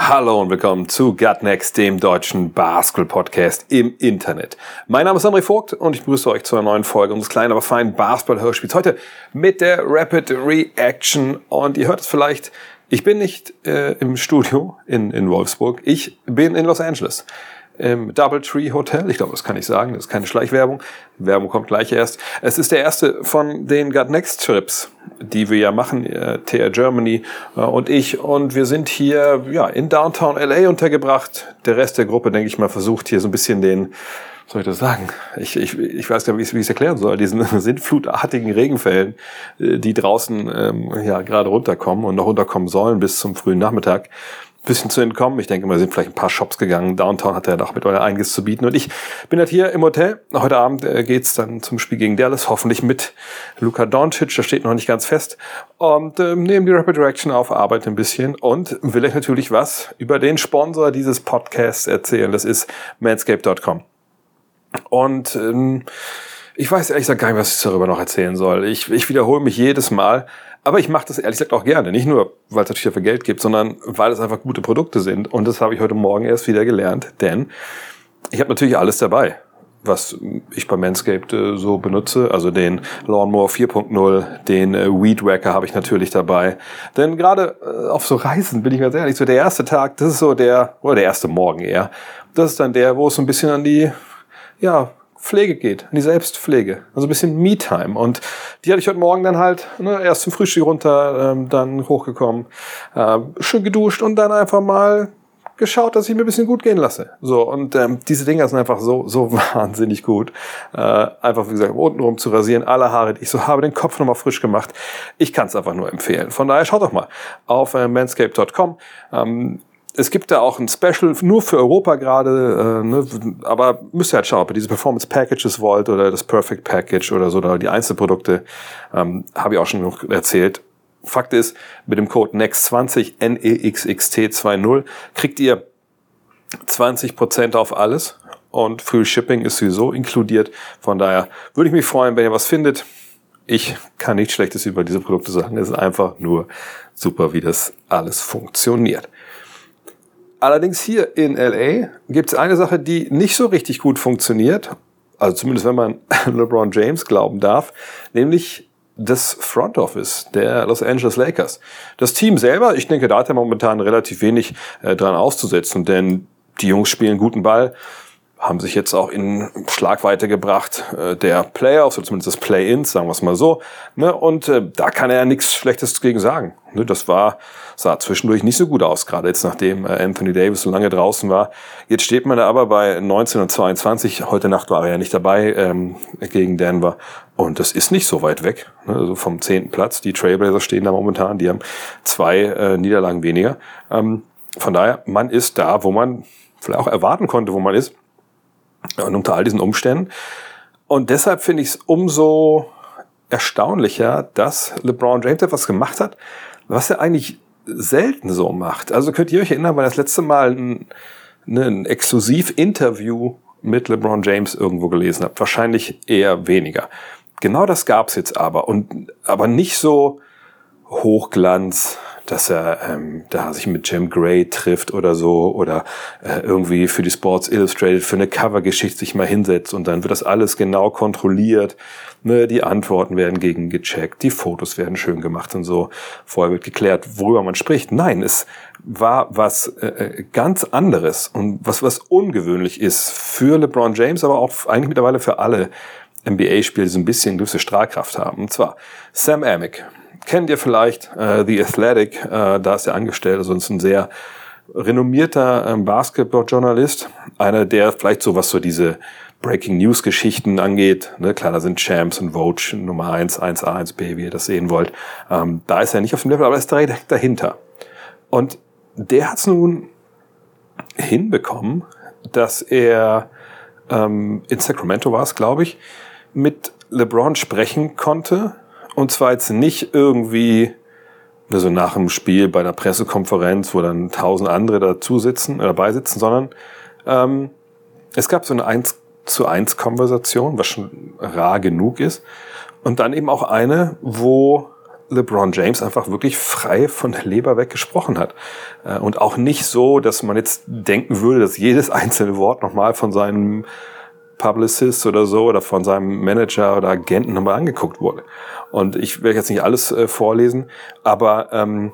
Hallo und willkommen zu Gut Next, dem deutschen Basketball-Podcast im Internet. Mein Name ist André Vogt und ich begrüße euch zu einer neuen Folge unseres kleinen, aber feinen Basketball-Hörspiels. Heute mit der Rapid Reaction und ihr hört es vielleicht, ich bin nicht äh, im Studio in, in Wolfsburg, ich bin in Los Angeles im Doubletree Hotel. Ich glaube, das kann ich sagen. Das ist keine Schleichwerbung. Werbung kommt gleich erst. Es ist der erste von den Got Next Trips, die wir ja machen, äh, TR Germany äh, und ich. Und wir sind hier ja, in Downtown LA untergebracht. Der Rest der Gruppe, denke ich mal, versucht hier so ein bisschen den soll ich das sagen? Ich, ich, ich weiß gar nicht, wie ich es erklären soll. Diesen sintflutartigen Regenfällen, äh, die draußen ähm, ja gerade runterkommen und noch runterkommen sollen bis zum frühen Nachmittag bisschen zu entkommen. Ich denke mal, sind vielleicht ein paar Shops gegangen. Downtown hat er doch mit euer einiges zu bieten. Und ich bin halt hier im Hotel. Heute Abend äh, geht's dann zum Spiel gegen Dallas, hoffentlich mit Luka Doncic. Das steht noch nicht ganz fest. Und ähm, nehmen die Rapid Reaction auf, arbeite ein bisschen und will euch natürlich was über den Sponsor dieses Podcasts erzählen. Das ist manscape.com. Und ähm, ich weiß ehrlich gesagt gar nicht, was ich darüber noch erzählen soll. Ich, ich wiederhole mich jedes Mal. Aber ich mache das ehrlich gesagt auch gerne. Nicht nur, weil es natürlich dafür Geld gibt, sondern weil es einfach gute Produkte sind. Und das habe ich heute Morgen erst wieder gelernt. Denn ich habe natürlich alles dabei, was ich bei Manscaped äh, so benutze. Also den Lawnmower 4.0, den äh, Weed Wacker habe ich natürlich dabei. Denn gerade äh, auf so Reisen, bin ich ganz ehrlich, so der erste Tag, das ist so der, oder der erste Morgen eher. Das ist dann der, wo es so ein bisschen an die, ja, Pflege geht, an die Selbstpflege, also ein bisschen Me-Time. Und die hatte ich heute Morgen dann halt ne, erst zum Frühstück runter, ähm, dann hochgekommen, äh, schön geduscht und dann einfach mal geschaut, dass ich mir ein bisschen gut gehen lasse. So und ähm, diese Dinger sind einfach so so wahnsinnig gut. Äh, einfach wie gesagt untenrum zu rasieren, alle Haare, die ich so habe, den Kopf nochmal frisch gemacht. Ich kann es einfach nur empfehlen. Von daher schaut doch mal auf äh, manscape.com. Ähm, es gibt da auch ein Special nur für Europa gerade, äh, ne, aber müsst ihr halt schauen, ob ihr diese Performance Packages wollt oder das Perfect Package oder so, oder die Einzelprodukte, ähm, habe ich auch schon noch erzählt. Fakt ist, mit dem Code NEXT20, NEXXT20, kriegt ihr 20% auf alles und Free Shipping ist sowieso inkludiert. Von daher würde ich mich freuen, wenn ihr was findet. Ich kann nichts Schlechtes über diese Produkte sagen. Es ist einfach nur super, wie das alles funktioniert. Allerdings hier in LA gibt es eine Sache, die nicht so richtig gut funktioniert, also zumindest wenn man LeBron James glauben darf, nämlich das Front Office der Los Angeles Lakers. Das Team selber, ich denke, da hat er momentan relativ wenig äh, dran auszusetzen, denn die Jungs spielen guten Ball, haben sich jetzt auch in Schlagweite gebracht äh, der Playoffs oder zumindest des Play-ins, sagen wir es mal so. Ne? Und äh, da kann er ja nichts Schlechtes gegen sagen. Ne? Das war sah zwischendurch nicht so gut aus, gerade jetzt nachdem äh, Anthony Davis so lange draußen war. Jetzt steht man da aber bei 19 und 22. Heute Nacht war er ja nicht dabei ähm, gegen Denver. Und das ist nicht so weit weg, ne? also vom zehnten Platz. Die Trailblazers stehen da momentan, die haben zwei äh, Niederlagen weniger. Ähm, von daher, man ist da, wo man vielleicht auch erwarten konnte, wo man ist. Und unter all diesen Umständen. Und deshalb finde ich es umso erstaunlicher, dass LeBron James etwas gemacht hat, was er eigentlich selten so macht. Also könnt ihr euch erinnern, weil das letzte Mal ein, ein Exklusiv-Interview mit LeBron James irgendwo gelesen habt. Wahrscheinlich eher weniger. Genau das gab's jetzt aber. Und aber nicht so Hochglanz, dass er ähm, da sich mit Jim Gray trifft oder so oder äh, irgendwie für die Sports Illustrated für eine Covergeschichte sich mal hinsetzt und dann wird das alles genau kontrolliert. Ne, die Antworten werden gegen gecheckt, die Fotos werden schön gemacht und so. Vorher wird geklärt, worüber man spricht. Nein, es war was äh, äh ganz anderes und was was ungewöhnlich ist für LeBron James, aber auch eigentlich mittlerweile für alle NBA-Spieler, die so ein bisschen gewisse Strahlkraft haben. Und zwar Sam Amick, kennt ihr vielleicht, äh, The Athletic, äh, da ist er angestellt, also ein sehr renommierter ähm, Basketball-Journalist, einer, der vielleicht so was so diese Breaking News Geschichten angeht, ne, klar, da sind Champs und Vogue Nummer 1, 1A, 1B, wie ihr das sehen wollt. Ähm, da ist er nicht auf dem Level, aber er ist direkt dahinter. Und der hat es nun hinbekommen, dass er ähm, in Sacramento war es, glaube ich, mit LeBron sprechen konnte. Und zwar jetzt nicht irgendwie also nach dem Spiel bei einer Pressekonferenz, wo dann tausend andere dazu sitzen, äh, dabei sitzen, sondern ähm, es gab so eine 1 zu 1 Konversation, was schon rar genug ist. Und dann eben auch eine, wo LeBron James einfach wirklich frei von der Leber weg gesprochen hat. Äh, und auch nicht so, dass man jetzt denken würde, dass jedes einzelne Wort nochmal von seinem Publicist oder so oder von seinem Manager oder Agenten nochmal angeguckt wurde. Und ich werde jetzt nicht alles äh, vorlesen, aber ähm,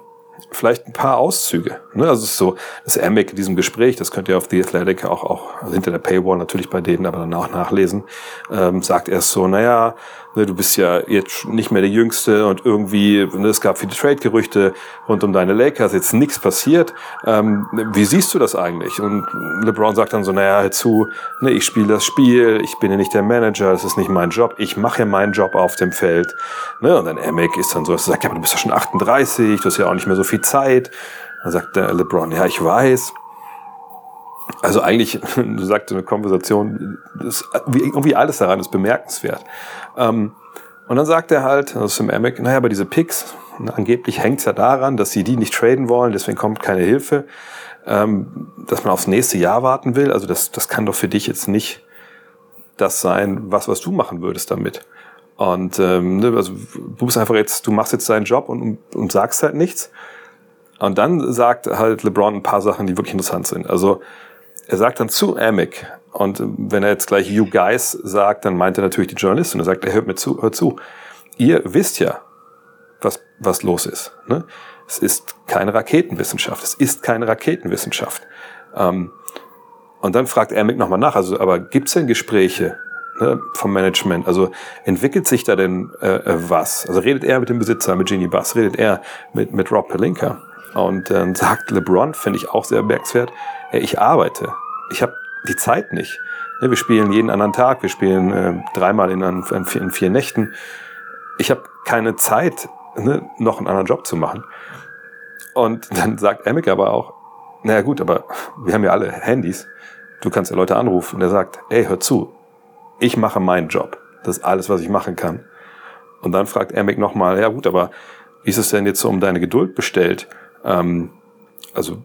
vielleicht ein paar Auszüge. Ne? Also es ist so, das Amic in diesem Gespräch, das könnt ihr auf The Athletic auch, auch also hinter der Paywall natürlich bei denen, aber dann auch nachlesen, ähm, sagt er so, naja, du bist ja jetzt nicht mehr der Jüngste und irgendwie, ne, es gab viele Trade-Gerüchte rund um deine Lakers, jetzt nichts passiert. Ähm, wie siehst du das eigentlich? Und LeBron sagt dann so, naja, hör zu, ne, ich spiele das Spiel, ich bin ja nicht der Manager, das ist nicht mein Job, ich mache ja meinen Job auf dem Feld. Ne? Und dann Amick ist dann so, dass er sagt, ja, aber du bist ja schon 38, du hast ja auch nicht mehr so viel Zeit. Dann sagt der LeBron, ja, ich weiß. Also eigentlich, du sagst eine Konversation, ist, irgendwie alles daran ist bemerkenswert. Ähm, und dann sagt er halt, das ist im Amick, naja, aber diese Picks, angeblich hängt es ja daran, dass sie die nicht traden wollen, deswegen kommt keine Hilfe, ähm, dass man aufs nächste Jahr warten will. Also das, das kann doch für dich jetzt nicht das sein, was, was du machen würdest damit. Und ähm, ne, also du bist einfach jetzt, du machst jetzt deinen Job und, und sagst halt nichts. Und dann sagt halt LeBron ein paar Sachen, die wirklich interessant sind. Also er sagt dann zu Amick, und wenn er jetzt gleich you guys sagt, dann meint er natürlich die Journalistin. Er sagt, er hört mir zu, hört zu. Ihr wisst ja, was, was los ist. Ne? Es ist keine Raketenwissenschaft. Es ist keine Raketenwissenschaft. Ähm, und dann fragt Amick nochmal nach, also, aber gibt's denn Gespräche ne, vom Management? Also entwickelt sich da denn äh, äh was? Also redet er mit dem Besitzer, mit Genie Bass, redet er mit, mit Rob Pelinka? Und dann sagt LeBron, finde ich auch sehr bemerkenswert, ich arbeite. Ich habe die Zeit nicht. Ne, wir spielen jeden anderen Tag, wir spielen äh, dreimal in, vier, in vier Nächten. Ich habe keine Zeit, ne, noch einen anderen Job zu machen. Und dann sagt Amick aber auch, naja gut, aber wir haben ja alle Handys. Du kannst ja Leute anrufen. Und er sagt, ey, hör zu, ich mache meinen Job. Das ist alles, was ich machen kann. Und dann fragt Amick nochmal, ja gut, aber wie ist es denn jetzt so um deine Geduld bestellt? Ähm, also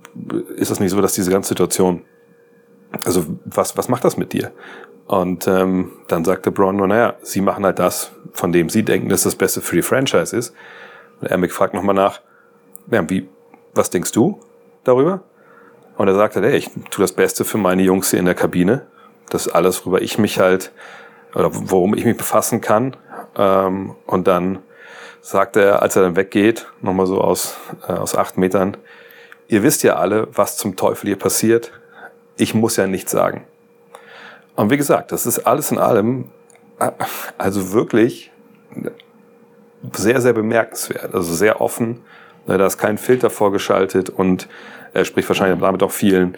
ist es nicht so, dass diese ganze Situation, also was, was macht das mit dir? Und ähm, dann sagte Braun nur, naja, sie machen halt das, von dem sie denken, dass das Beste für die Franchise ist. Und Amick fragt nochmal nach, ja, wie, was denkst du darüber? Und er sagte, hey, ich tue das Beste für meine Jungs hier in der Kabine. Das ist alles, worüber ich mich halt, oder worum ich mich befassen kann. Ähm, und dann sagt er, als er dann weggeht, nochmal so aus, äh, aus acht Metern, ihr wisst ja alle, was zum Teufel hier passiert. Ich muss ja nichts sagen. Und wie gesagt, das ist alles in allem, äh, also wirklich sehr, sehr bemerkenswert. Also sehr offen. Ne, da ist kein Filter vorgeschaltet und er spricht wahrscheinlich damit auch vielen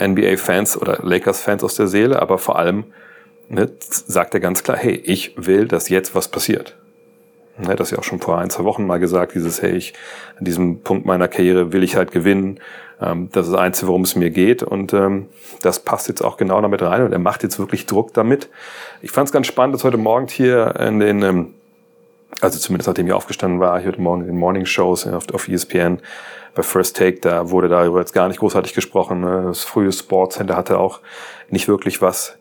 NBA-Fans oder Lakers-Fans aus der Seele, aber vor allem ne, sagt er ganz klar, hey, ich will, dass jetzt was passiert. Er hat das ja auch schon vor ein, zwei Wochen mal gesagt, dieses, hey, ich, an diesem Punkt meiner Karriere will ich halt gewinnen. Ähm, das ist das Einzige, worum es mir geht. Und ähm, das passt jetzt auch genau damit rein. Und er macht jetzt wirklich Druck damit. Ich fand es ganz spannend, dass heute Morgen hier in den, ähm, also zumindest nachdem ich aufgestanden war, hier heute Morgen in den Morning Shows auf, auf ESPN, bei First Take, da wurde darüber jetzt gar nicht großartig gesprochen. Ne? Das frühe Sports Center hatte auch nicht wirklich was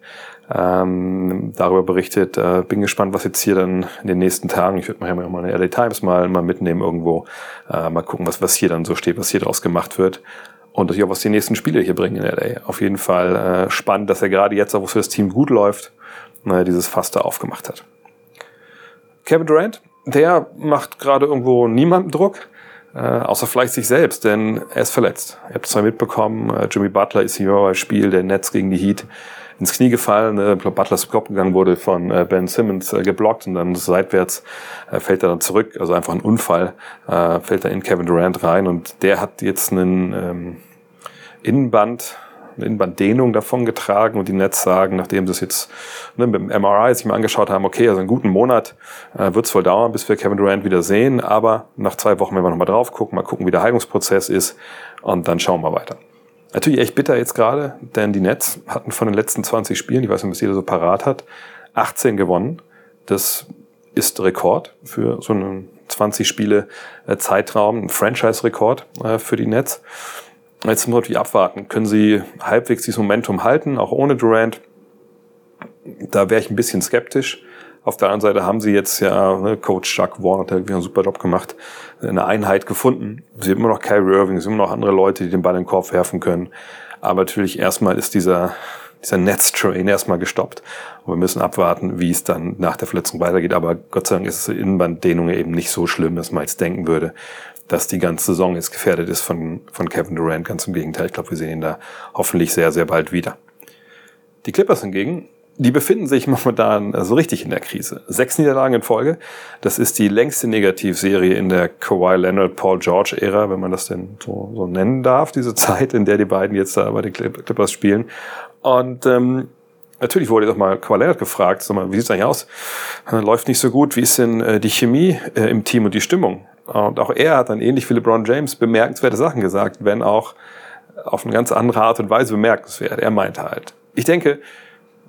ähm, darüber berichtet. Äh, bin gespannt, was jetzt hier dann in den nächsten Tagen, ich würde mal mal eine LA Times mal, mal mitnehmen irgendwo, äh, mal gucken, was, was hier dann so steht, was hier draus gemacht wird. Und natürlich auch, was die nächsten Spiele hier bringen in LA. Auf jeden Fall äh, spannend, dass er gerade jetzt, wo es für das Team gut läuft, äh, dieses Fass da aufgemacht hat. Kevin Durant, der macht gerade irgendwo niemandem Druck. Äh, außer vielleicht sich selbst, denn er ist verletzt. Ihr habt es mal mitbekommen, äh, Jimmy Butler ist hier beim Spiel der Netz gegen die Heat ins Knie gefallen. Äh, Butler ist Kopf gegangen, wurde von äh, Ben Simmons äh, geblockt und dann seitwärts äh, fällt er dann zurück. Also einfach ein Unfall, äh, fällt er in Kevin Durant rein und der hat jetzt einen ähm, Innenband, eine Innenbanddehnung davon getragen und die Nets sagen, nachdem sie es jetzt ne, mit dem MRI sich mal angeschaut haben, okay, also einen guten Monat äh, wird es wohl dauern, bis wir Kevin Durant wieder sehen, aber nach zwei Wochen werden wir nochmal drauf gucken, mal gucken, wie der Heilungsprozess ist und dann schauen wir weiter. Natürlich echt bitter jetzt gerade, denn die Nets hatten von den letzten 20 Spielen, ich weiß nicht, was jeder so parat hat, 18 gewonnen. Das ist Rekord für so einen 20 Spiele äh, Zeitraum, ein Franchise-Rekord äh, für die Nets. Jetzt muss natürlich abwarten. Können sie halbwegs dieses Momentum halten, auch ohne Durant? Da wäre ich ein bisschen skeptisch. Auf der anderen Seite haben sie jetzt ja, ne, Coach Chuck Warren hat irgendwie einen super Job gemacht, eine Einheit gefunden. Sie haben immer noch Kyrie Irving, sie haben immer noch andere Leute, die den Ball in den Korb werfen können. Aber natürlich erstmal ist dieser, dieser Netz-Train erstmal gestoppt. Und wir müssen abwarten, wie es dann nach der Verletzung weitergeht. Aber Gott sei Dank ist es in Innenbanddehnung eben nicht so schlimm, dass man jetzt denken würde, dass die ganze Saison jetzt gefährdet ist von, von Kevin Durant. Ganz im Gegenteil. Ich glaube, wir sehen ihn da hoffentlich sehr, sehr bald wieder. Die Clippers hingegen die befinden sich momentan so richtig in der Krise. Sechs Niederlagen in Folge. Das ist die längste Negativserie in der Kawhi Leonard Paul George Ära, wenn man das denn so, so nennen darf, diese Zeit, in der die beiden jetzt da bei den Clippers spielen. Und ähm, natürlich wurde doch mal Kawhi Leonard gefragt, sag mal, wie sieht's eigentlich aus? Läuft nicht so gut. Wie ist denn äh, die Chemie äh, im Team und die Stimmung? Und auch er hat dann ähnlich wie LeBron James bemerkenswerte Sachen gesagt, wenn auch auf eine ganz andere Art und Weise bemerkenswert. Er meinte halt, ich denke,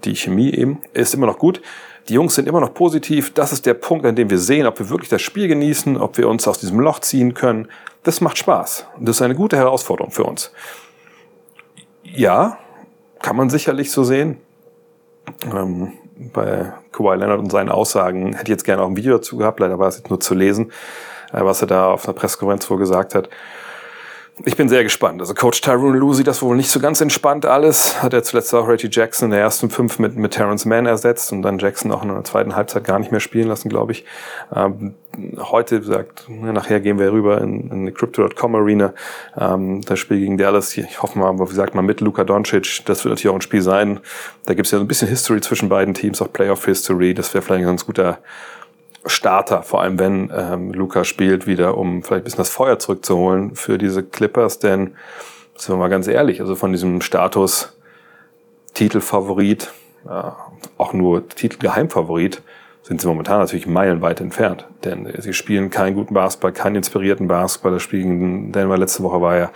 die Chemie eben, ist immer noch gut. Die Jungs sind immer noch positiv. Das ist der Punkt, an dem wir sehen, ob wir wirklich das Spiel genießen, ob wir uns aus diesem Loch ziehen können. Das macht Spaß. Das ist eine gute Herausforderung für uns. Ja, kann man sicherlich so sehen. Ähm, bei Kawhi Leonard und seinen Aussagen hätte ich jetzt gerne auch ein Video dazu gehabt. Leider war es jetzt nur zu lesen, äh, was er da auf einer Pressekonferenz wohl gesagt hat. Ich bin sehr gespannt. Also Coach Tyrone Lue sieht das wohl nicht so ganz entspannt alles. Hat er zuletzt auch Reggie Jackson in der ersten fünf mit, mit Terrence Mann ersetzt und dann Jackson auch in der zweiten Halbzeit gar nicht mehr spielen lassen, glaube ich. Ähm, heute sagt, nachher gehen wir rüber in, in die Crypto.com Arena. Ähm, das Spiel gegen Dallas, ich hoffe mal, wie sagt man, mit Luka Doncic. Das wird natürlich auch ein Spiel sein. Da gibt es ja so ein bisschen History zwischen beiden Teams, auch Playoff History. Das wäre vielleicht ein ganz guter Starter, vor allem wenn ähm, Luca spielt, wieder, um vielleicht ein bisschen das Feuer zurückzuholen für diese Clippers, denn, sind wir mal ganz ehrlich, also von diesem Status Titelfavorit, äh, auch nur Titelgeheimfavorit, sind sie momentan natürlich meilenweit entfernt. Denn sie spielen keinen guten Basketball, keinen inspirierten Basketball. Das Spiel gegen Denver letzte Woche war ja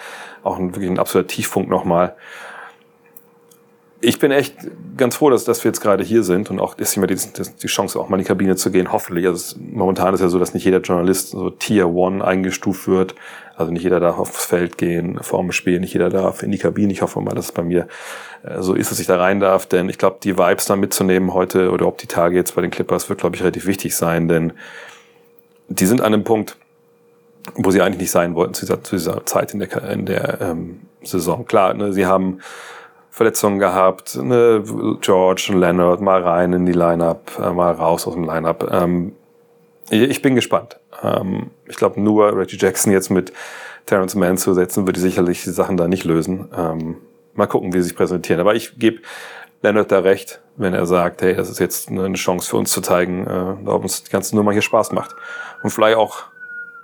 auch ein, wirklich ein absoluter Tiefpunkt nochmal ich bin echt ganz froh, dass, dass wir jetzt gerade hier sind und auch ist immer die, die Chance, auch mal in die Kabine zu gehen, hoffentlich. Also momentan ist ja so, dass nicht jeder Journalist so Tier One eingestuft wird. Also nicht jeder darf aufs Feld gehen, vor dem Spiel, nicht jeder darf in die Kabine. Ich hoffe mal, dass es bei mir äh, so ist, dass ich da rein darf, denn ich glaube, die Vibes da mitzunehmen heute oder ob die Tage jetzt bei den Clippers wird, glaube ich, relativ wichtig sein, denn die sind an einem Punkt, wo sie eigentlich nicht sein wollten zu dieser, zu dieser Zeit in der, in der ähm, Saison. Klar, ne, sie haben Verletzungen gehabt, ne, George und Leonard mal rein in die Lineup, äh, mal raus aus dem Lineup. Ähm, ich bin gespannt. Ähm, ich glaube, nur Reggie Jackson jetzt mit Terrence Mann zu setzen, würde sicherlich die Sachen da nicht lösen. Ähm, mal gucken, wie sie sich präsentieren. Aber ich gebe Leonard da recht, wenn er sagt, hey, das ist jetzt eine Chance für uns zu zeigen, äh, ob uns die ganze Nummer hier Spaß macht. Und vielleicht auch,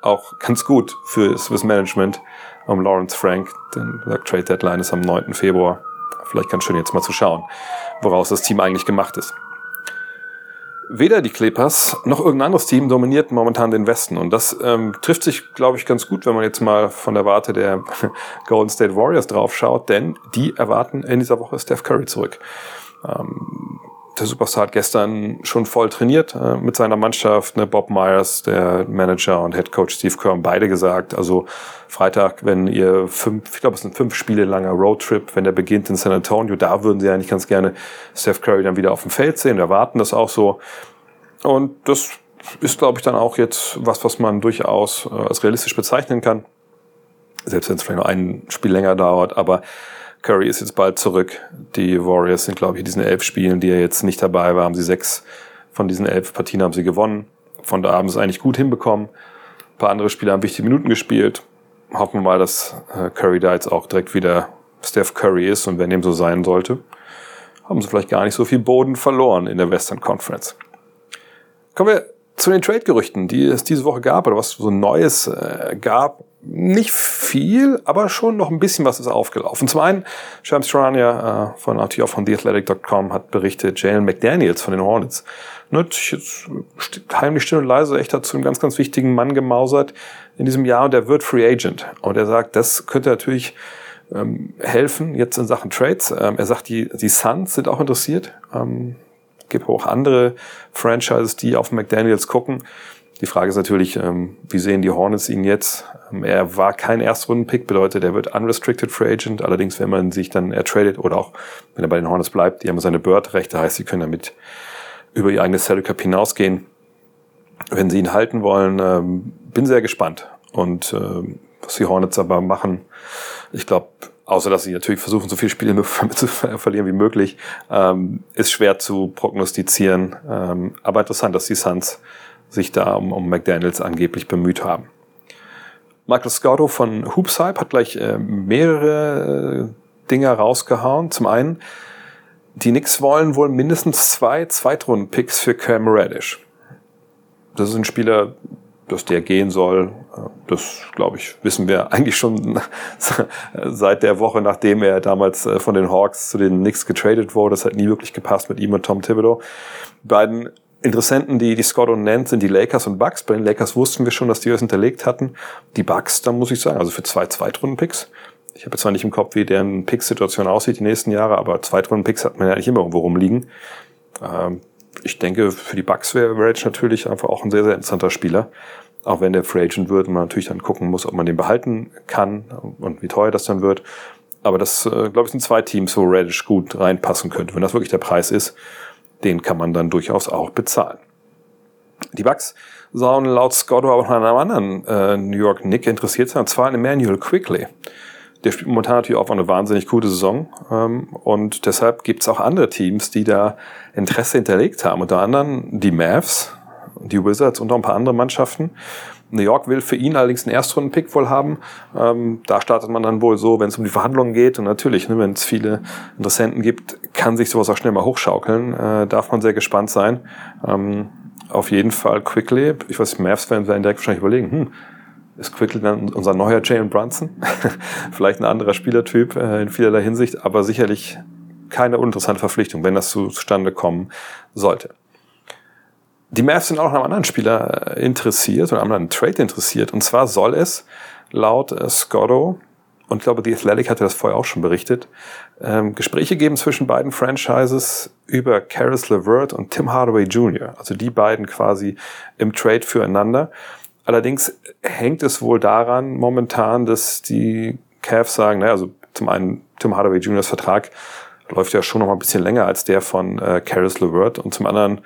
auch ganz gut für das Management um Lawrence Frank, denn der Trade Deadline ist am 9. Februar vielleicht ganz schön jetzt mal zu schauen, woraus das Team eigentlich gemacht ist. Weder die Clippers noch irgendein anderes Team dominiert momentan den Westen. Und das ähm, trifft sich, glaube ich, ganz gut, wenn man jetzt mal von der Warte der Golden State Warriors drauf schaut, denn die erwarten in dieser Woche Steph Curry zurück. Ähm, der Superstar hat gestern schon voll trainiert äh, mit seiner Mannschaft. Ne? Bob Myers, der Manager und Head Coach Steve Kerr haben beide gesagt, also Freitag, wenn ihr fünf, ich glaube, es sind fünf Spiele langer Roadtrip, wenn der beginnt in San Antonio, da würden sie eigentlich ganz gerne Steph Curry dann wieder auf dem Feld sehen, erwarten das auch so. Und das ist, glaube ich, dann auch jetzt was, was man durchaus äh, als realistisch bezeichnen kann. Selbst wenn es vielleicht noch ein Spiel länger dauert, aber Curry ist jetzt bald zurück. Die Warriors sind, glaube ich, in diesen elf Spielen, die er jetzt nicht dabei war, haben sie sechs von diesen elf Partien haben sie gewonnen. Von da haben sie es eigentlich gut hinbekommen. Ein paar andere Spieler haben wichtige Minuten gespielt. Hoffen wir mal, dass äh, Curry da jetzt auch direkt wieder Steph Curry ist und wenn dem so sein sollte, haben sie vielleicht gar nicht so viel Boden verloren in der Western Conference. Kommen wir zu den Trade-Gerüchten, die es diese Woche gab oder was so Neues äh, gab nicht viel, aber schon noch ein bisschen was ist aufgelaufen. Zum einen, Shams Charania äh, von auch von TheAthletic.com hat berichtet, Jalen McDaniels von den Hornets hat jetzt heimlich still und leise echt dazu einen ganz, ganz wichtigen Mann gemausert in diesem Jahr und der wird Free Agent. Und er sagt, das könnte natürlich ähm, helfen jetzt in Sachen Trades. Ähm, er sagt, die, die Suns sind auch interessiert. Ähm, gibt auch andere Franchises, die auf McDaniels gucken. Die Frage ist natürlich, ähm, wie sehen die Hornets ihn jetzt? Ähm, er war kein Erstrunden-Pick, bedeutet, er wird unrestricted free agent. Allerdings, wenn man sich dann ertradet oder auch wenn er bei den Hornets bleibt, die haben seine Bird-Rechte, heißt, sie können damit über ihr eigenes Salary Cap hinausgehen. Wenn sie ihn halten wollen, ähm, bin sehr gespannt. Und was die Hornets aber machen, ich glaube, außer dass sie natürlich versuchen, so viele Spiele zu verlieren wie möglich, ähm, ist schwer zu prognostizieren. Ähm, aber interessant, dass die Suns sich da um, um McDaniels angeblich bemüht haben. Michael Scotto von Hoopshype hat gleich äh, mehrere äh, Dinge rausgehauen. Zum einen, die Knicks wollen wohl mindestens zwei Zweitrunden-Picks für Cam Reddish. Das ist ein Spieler, dass der gehen soll. Das, glaube ich, wissen wir eigentlich schon seit der Woche, nachdem er damals äh, von den Hawks zu den Knicks getradet wurde. Das hat nie wirklich gepasst mit ihm und Tom Thibodeau. Die beiden Interessenten, die, die Scott und nennt, sind die Lakers und Bucks. Bei den Lakers wussten wir schon, dass die das hinterlegt hatten. Die Bucks, da muss ich sagen, also für zwei Zweitrunden-Picks. Ich habe zwar nicht im Kopf, wie deren Pick-Situation aussieht die nächsten Jahre, aber Zweitrunden-Picks hat man ja nicht immer irgendwo rumliegen. Ähm, ich denke, für die Bucks wäre Rage natürlich einfach auch ein sehr, sehr interessanter Spieler. Auch wenn der Free Agent wird man natürlich dann gucken muss, ob man den behalten kann und wie teuer das dann wird. Aber das, äh, glaube ich, sind zwei Teams, wo Radish gut reinpassen könnte. Wenn das wirklich der Preis ist, den kann man dann durchaus auch bezahlen. Die Bucks sollen laut Scott aber auch an einem anderen äh, New York Nick interessiert sein, und zwar an Emmanuel Quickly. Der spielt momentan natürlich auch eine wahnsinnig gute Saison ähm, und deshalb gibt es auch andere Teams, die da Interesse hinterlegt haben. Unter anderem die Mavs, die Wizards und auch ein paar andere Mannschaften. New York will für ihn allerdings einen Erstrunden-Pick wohl haben. Ähm, da startet man dann wohl so, wenn es um die Verhandlungen geht. Und natürlich, ne, wenn es viele Interessenten gibt, kann sich sowas auch schnell mal hochschaukeln. Äh, darf man sehr gespannt sein. Ähm, auf jeden Fall Quickly. Ich weiß, Mavs-Fans werden direkt wahrscheinlich überlegen, hm, ist Quickly dann unser neuer Jalen Brunson? Vielleicht ein anderer Spielertyp äh, in vielerlei Hinsicht, aber sicherlich keine uninteressante Verpflichtung, wenn das zustande kommen sollte. Die Mavs sind auch noch einem anderen Spieler äh, interessiert oder einem anderen Trade interessiert. Und zwar soll es laut äh, Scotto, und ich glaube, The Athletic hatte das vorher auch schon berichtet, ähm, Gespräche geben zwischen beiden Franchises über Karis LeVert und Tim Hardaway Jr., also die beiden quasi im Trade füreinander. Allerdings hängt es wohl daran momentan, dass die Cavs sagen, naja, also zum einen Tim Hardaway Jr.'s Vertrag läuft ja schon noch mal ein bisschen länger als der von äh, Karis LeVert und zum anderen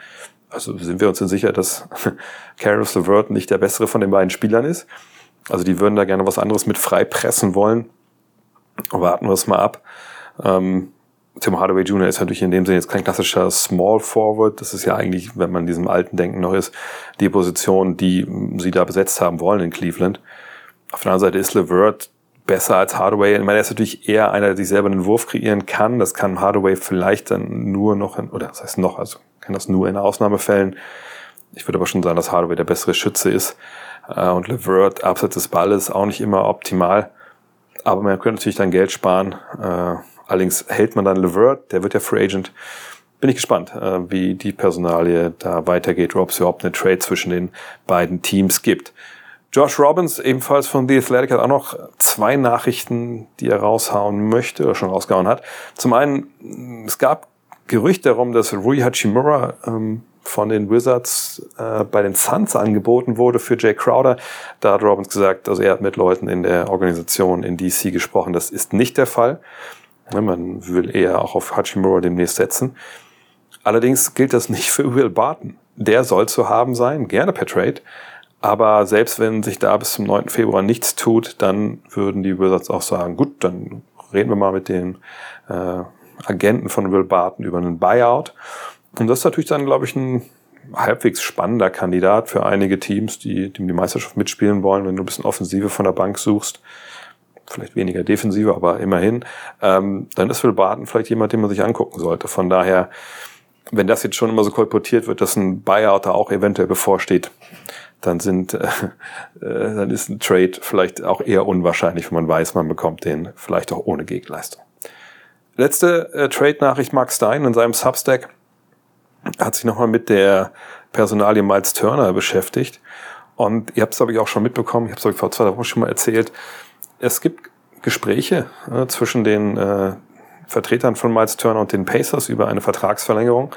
also sind wir uns denn sicher, dass Caris LeVert nicht der bessere von den beiden Spielern ist. Also die würden da gerne was anderes mit frei pressen wollen. Warten wir es mal ab. Ähm, Tim Hardaway Jr. ist natürlich in dem Sinne jetzt kein klassischer Small Forward. Das ist ja eigentlich, wenn man in diesem alten Denken noch ist, die Position, die sie da besetzt haben wollen in Cleveland. Auf der anderen Seite ist LeVert besser als Hardaway. Ich meine, er ist natürlich eher einer, der sich selber einen Wurf kreieren kann. Das kann Hardaway vielleicht dann nur noch, in, oder das heißt noch, also kann das nur in Ausnahmefällen. Ich würde aber schon sagen, dass Hardaway der bessere Schütze ist. Äh, und LeVert abseits des Balles auch nicht immer optimal. Aber man könnte natürlich dann Geld sparen. Äh, allerdings hält man dann LeVert, der wird ja Free Agent. Bin ich gespannt, äh, wie die Personalie da weitergeht, ob es überhaupt eine Trade zwischen den beiden Teams gibt. Josh Robbins, ebenfalls von The Athletic, hat auch noch zwei Nachrichten, die er raushauen möchte oder schon rausgehauen hat. Zum einen, es gab Gerüchte darum, dass Rui Hachimura ähm, von den Wizards äh, bei den Suns angeboten wurde für Jay Crowder. Da hat Robbins gesagt, also er hat mit Leuten in der Organisation in DC gesprochen. Das ist nicht der Fall. Man will eher auch auf Hachimura demnächst setzen. Allerdings gilt das nicht für Will Barton. Der soll zu haben sein, gerne per Trade. Aber selbst wenn sich da bis zum 9. Februar nichts tut, dann würden die Wizards auch sagen, gut, dann reden wir mal mit den äh, Agenten von Will Barton über einen Buyout. Und das ist natürlich dann, glaube ich, ein halbwegs spannender Kandidat für einige Teams, die, die die Meisterschaft mitspielen wollen, wenn du ein bisschen Offensive von der Bank suchst. Vielleicht weniger Defensive, aber immerhin. Ähm, dann ist Will Barton vielleicht jemand, den man sich angucken sollte. Von daher, wenn das jetzt schon immer so kolportiert wird, dass ein Buyout da auch eventuell bevorsteht, dann sind, äh, äh, dann ist ein Trade vielleicht auch eher unwahrscheinlich, wenn man weiß, man bekommt den vielleicht auch ohne Gegenleistung. Letzte äh, Trade-Nachricht, Mark Stein in seinem Substack hat sich nochmal mit der Personalie Miles Turner beschäftigt. Und ihr habt es, glaube ich, auch schon mitbekommen, ich habe es, vor zwei Wochen schon mal erzählt, es gibt Gespräche äh, zwischen den äh, Vertretern von Miles Turner und den Pacers über eine Vertragsverlängerung.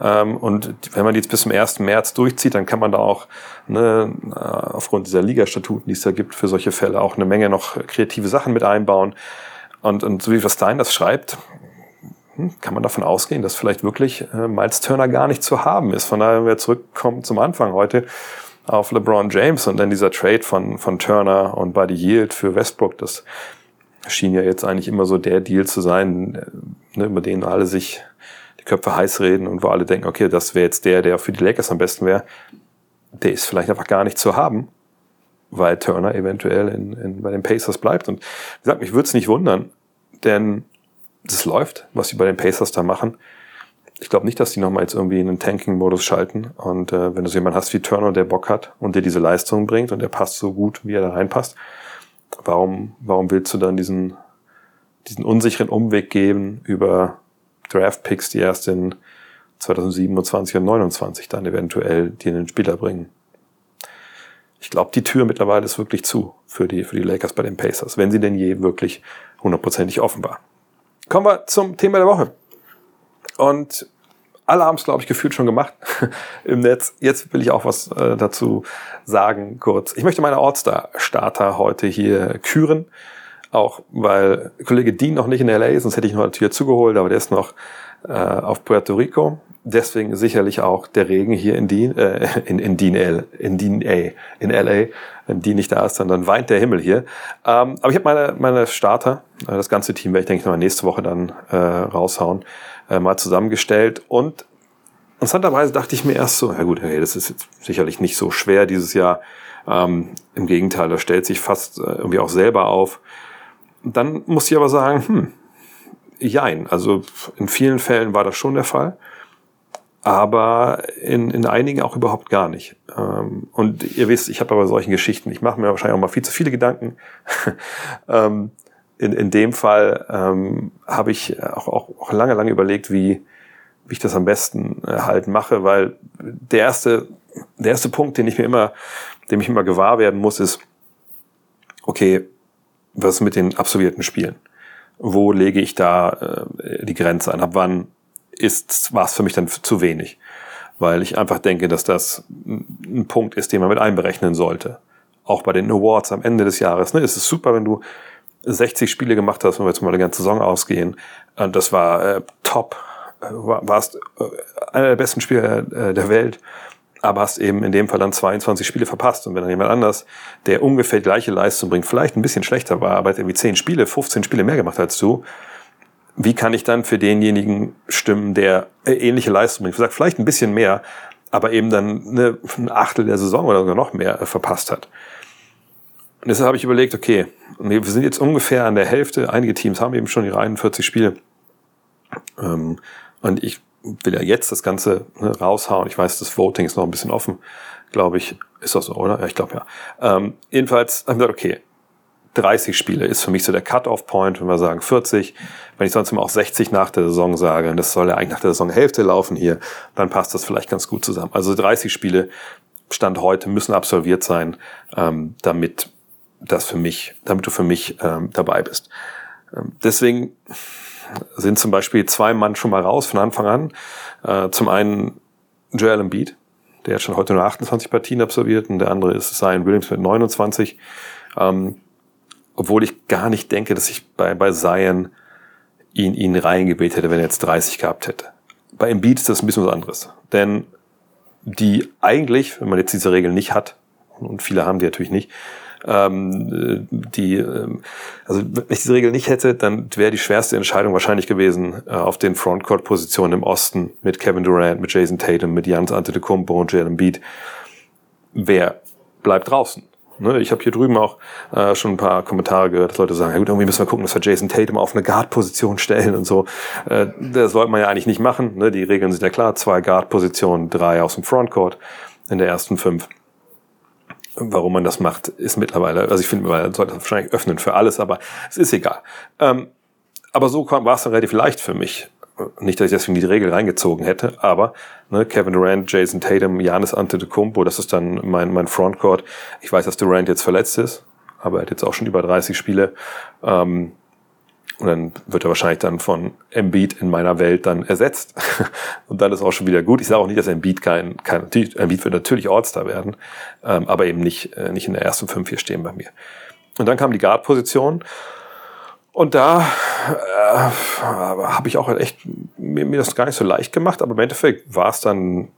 Ähm, und wenn man die jetzt bis zum 1. März durchzieht, dann kann man da auch ne, äh, aufgrund dieser Ligastatuten, die es da gibt, für solche Fälle auch eine Menge noch kreative Sachen mit einbauen. Und, und so wie Stein das schreibt, hm, kann man davon ausgehen, dass vielleicht wirklich äh, Miles Turner gar nicht zu haben ist. Von daher, wenn wir zurückkommen zum Anfang heute auf LeBron James und dann dieser Trade von, von Turner und Buddy Yield für Westbrook, das schien ja jetzt eigentlich immer so der Deal zu sein, äh, ne, über den alle sich die Köpfe heiß reden und wo alle denken, okay, das wäre jetzt der, der für die Lakers am besten wäre. Der ist vielleicht einfach gar nicht zu haben, weil Turner eventuell in, in, bei den Pacers bleibt. Und wie gesagt, mich würde es nicht wundern, denn das läuft, was sie bei den Pacers da machen. Ich glaube nicht, dass die nochmal jetzt irgendwie in einen Tanking-Modus schalten. Und äh, wenn du so jemanden hast wie Turner, der Bock hat und dir diese Leistung bringt und der passt so gut, wie er da reinpasst, warum, warum willst du dann diesen, diesen unsicheren Umweg geben über Draft-Picks, die erst in 2027 und 2029 dann eventuell dir einen Spieler bringen? Ich glaube, die Tür mittlerweile ist wirklich zu für die, für die Lakers bei den Pacers, wenn sie denn je wirklich hundertprozentig offen war. Kommen wir zum Thema der Woche. Und alle haben es, glaube ich, gefühlt schon gemacht im Netz. Jetzt will ich auch was äh, dazu sagen, kurz. Ich möchte meine All-Star-Starter heute hier küren. Auch weil Kollege Dean noch nicht in LA ist, sonst hätte ich noch natürlich zugeholt, aber der ist noch äh, auf Puerto Rico. Deswegen sicherlich auch der Regen hier in Dean, äh, in, in Dean L, in Dean A, in LA. Wenn Dean nicht da ist, dann, weint der Himmel hier. Ähm, aber ich habe meine, meine Starter, äh, das ganze Team werde ich, denke ich, mal nächste Woche dann äh, raushauen, äh, mal zusammengestellt. Und interessanterweise dachte ich mir erst so, ja gut, hey, das ist jetzt sicherlich nicht so schwer dieses Jahr. Ähm, Im Gegenteil, das stellt sich fast äh, irgendwie auch selber auf. Dann muss ich aber sagen, hm, jein. Also in vielen Fällen war das schon der Fall aber in, in einigen auch überhaupt gar nicht. Ähm, und ihr wisst, ich habe aber solchen Geschichten, ich mache mir wahrscheinlich auch mal viel zu viele Gedanken. ähm, in, in dem Fall ähm, habe ich auch, auch, auch lange, lange überlegt, wie, wie ich das am besten äh, halt mache, weil der erste, der erste Punkt, den ich mir immer, dem ich immer gewahr werden muss, ist, okay, was mit den absolvierten Spielen? Wo lege ich da äh, die Grenze an? Ab wann ist, war es für mich dann zu wenig. Weil ich einfach denke, dass das ein Punkt ist, den man mit einberechnen sollte. Auch bei den Awards am Ende des Jahres. Ne, ist es super, wenn du 60 Spiele gemacht hast, wenn wir jetzt mal eine ganze Saison ausgehen. Und das war äh, top. Äh, war, warst äh, einer der besten Spieler äh, der Welt aber hast eben in dem Fall dann 22 Spiele verpasst. Und wenn dann jemand anders, der ungefähr gleiche Leistung bringt, vielleicht ein bisschen schlechter war, aber irgendwie 10 Spiele, 15 Spiele mehr gemacht als du, wie kann ich dann für denjenigen stimmen, der äh, ähnliche Leistung bringt? Ich sag, vielleicht ein bisschen mehr, aber eben dann eine, ein Achtel der Saison oder sogar noch mehr äh, verpasst hat. Und deshalb habe ich überlegt, okay, wir sind jetzt ungefähr an der Hälfte. Einige Teams haben eben schon ihre 41 Spiele. Ähm, und ich will ja jetzt das Ganze ne, raushauen. Ich weiß, das Voting ist noch ein bisschen offen, glaube ich. Ist das so, oder? Ja, ich glaube ja. Ähm, jedenfalls haben gesagt, okay, 30 Spiele ist für mich so der Cut-off-Point, wenn wir sagen 40. Wenn ich sonst immer auch 60 nach der Saison sage, und das soll ja eigentlich nach der Saisonhälfte laufen hier, dann passt das vielleicht ganz gut zusammen. Also 30 Spiele Stand heute müssen absolviert sein, ähm, damit das für mich, damit du für mich ähm, dabei bist. Ähm, deswegen sind zum Beispiel zwei Mann schon mal raus von Anfang an. Äh, zum einen Joel Embiid, der hat schon heute nur 28 Partien absolviert, und der andere ist Zion Williams mit 29. Ähm, obwohl ich gar nicht denke, dass ich bei, bei Zion ihn, ihn reingebetet hätte, wenn er jetzt 30 gehabt hätte. Bei Embiid ist das ein bisschen was anderes. Denn die eigentlich, wenn man jetzt diese Regel nicht hat, und viele haben die natürlich nicht, ähm, die, ähm, also wenn ich diese Regel nicht hätte, dann wäre die schwerste Entscheidung wahrscheinlich gewesen äh, auf den Frontcourt-Positionen im Osten mit Kevin Durant, mit Jason Tatum, mit Jans Antetokounmpo und Jalen Embiid. Wer bleibt draußen? Ne, ich habe hier drüben auch äh, schon ein paar Kommentare gehört, dass Leute sagen, ja gut, irgendwie müssen wir gucken, dass wir Jason Tatum auf eine Guard-Position stellen und so. Äh, das sollte man ja eigentlich nicht machen. Ne? Die Regeln sind ja klar, zwei Guard-Positionen, drei aus dem Frontcourt in der ersten fünf. Warum man das macht, ist mittlerweile, also ich finde, man sollte das wahrscheinlich öffnen für alles, aber es ist egal. Ähm, aber so war es dann relativ leicht für mich, nicht, dass ich deswegen die Regel reingezogen hätte, aber ne, Kevin Durant, Jason Tatum, Janis Antetokounmpo, das ist dann mein, mein Frontcourt. Ich weiß, dass Durant jetzt verletzt ist. aber er hat jetzt auch schon über 30 Spiele. Ähm, und dann wird er wahrscheinlich dann von Embiid in meiner Welt dann ersetzt. und dann ist auch schon wieder gut. Ich sage auch nicht, dass Embiid kein, kein Embiid wird natürlich All-Star werden, ähm, aber eben nicht, äh, nicht in der ersten fünf hier stehen bei mir. Und dann kam die Guard-Position. Und da äh, habe ich auch echt mir, mir das gar nicht so leicht gemacht, aber im Endeffekt war es dann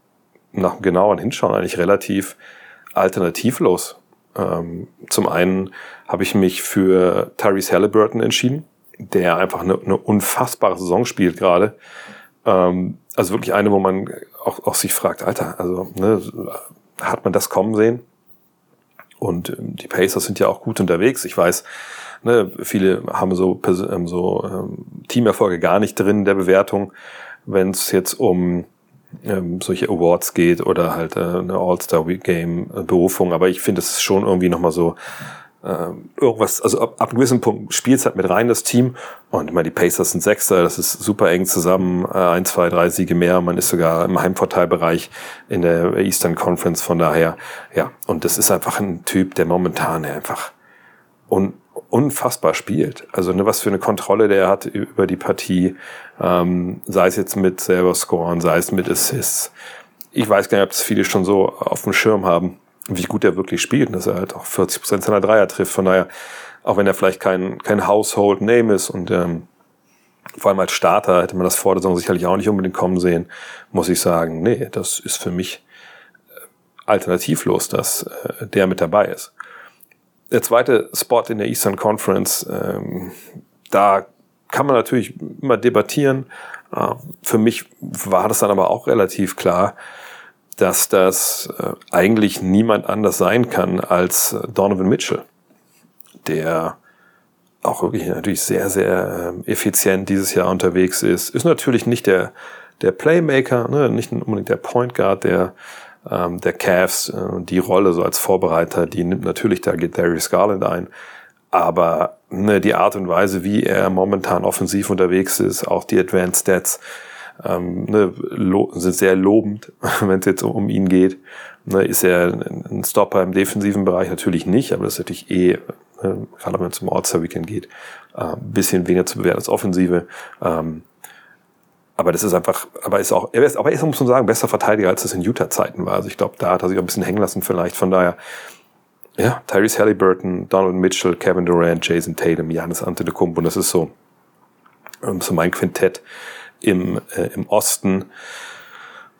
nach dem genauen Hinschauen eigentlich relativ alternativlos. Ähm, zum einen habe ich mich für Tyrese Halliburton entschieden der einfach eine, eine unfassbare Saison spielt gerade. Ähm, also wirklich eine, wo man auch, auch sich fragt, Alter, also ne, hat man das kommen sehen? Und ähm, die Pacers sind ja auch gut unterwegs. Ich weiß, ne, viele haben so, ähm, so ähm, Teamerfolge gar nicht drin in der Bewertung, wenn es jetzt um ähm, solche Awards geht oder halt äh, eine All-Star-Game-Berufung. Aber ich finde, es ist schon irgendwie nochmal so irgendwas, also ab, ab einem gewissen Punkt spielt halt mit rein das Team und immer die Pacers sind Sechster, das ist super eng zusammen, äh, ein, zwei, drei Siege mehr, man ist sogar im Heimvorteilbereich in der Eastern Conference, von daher, ja, und das ist einfach ein Typ, der momentan einfach un, unfassbar spielt. Also ne, was für eine Kontrolle der hat über die Partie, ähm, sei es jetzt mit selber Scoren, sei es mit Assists. Ich weiß gar nicht, ob das viele schon so auf dem Schirm haben wie gut er wirklich spielt dass er halt auch 40 Prozent seiner Dreier trifft. Von daher, auch wenn er vielleicht kein, kein Household Name ist und ähm, vor allem als Starter hätte man das vor der Saison sicherlich auch nicht unbedingt kommen sehen, muss ich sagen, nee, das ist für mich äh, alternativlos, dass äh, der mit dabei ist. Der zweite Spot in der Eastern Conference, ähm, da kann man natürlich immer debattieren. Äh, für mich war das dann aber auch relativ klar, dass das äh, eigentlich niemand anders sein kann als äh, Donovan Mitchell, der auch wirklich natürlich sehr, sehr äh, effizient dieses Jahr unterwegs ist. Ist natürlich nicht der, der Playmaker, ne, nicht unbedingt der Point Guard der, ähm, der Cavs. Die Rolle so als Vorbereiter, die nimmt natürlich, da geht Darius Garland ein. Aber ne, die Art und Weise, wie er momentan offensiv unterwegs ist, auch die Advanced Stats, ähm, ne, sind sehr lobend, wenn es jetzt um ihn geht. Ne, ist er ein Stopper im defensiven Bereich natürlich nicht, aber das ist natürlich eh, äh, gerade wenn es um All-Star-Weekend geht, äh, ein bisschen weniger zu bewerten als Offensive. Ähm, aber das ist einfach, aber ist auch, er ist, aber er ist, muss man sagen, besser Verteidiger, als es in Utah-Zeiten war. Also ich glaube, da hat er sich auch ein bisschen hängen lassen vielleicht. Von daher, ja, Tyrese Halliburton, Donald Mitchell, Kevin Durant, Jason Tatum, Janis Antetokounmpo, das ist so, ähm, so mein Quintett im, äh, im Osten.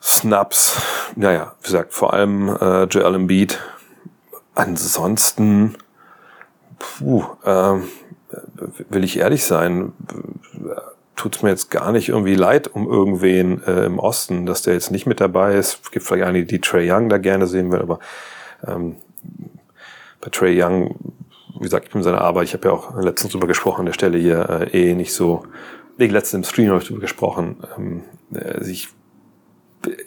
Snaps, naja, wie gesagt, vor allem äh, Joel Embiid. Ansonsten, puh, äh, will ich ehrlich sein, tut's mir jetzt gar nicht irgendwie leid um irgendwen äh, im Osten, dass der jetzt nicht mit dabei ist. Es gibt vielleicht einige, die Trey Young da gerne sehen will, aber ähm, bei Trey Young, wie gesagt, ich bin seine Arbeit, ich habe ja auch letztens drüber gesprochen an der Stelle hier, äh, eh nicht so wegen letztens im Stream habe ich darüber gesprochen. Ähm, äh, ich,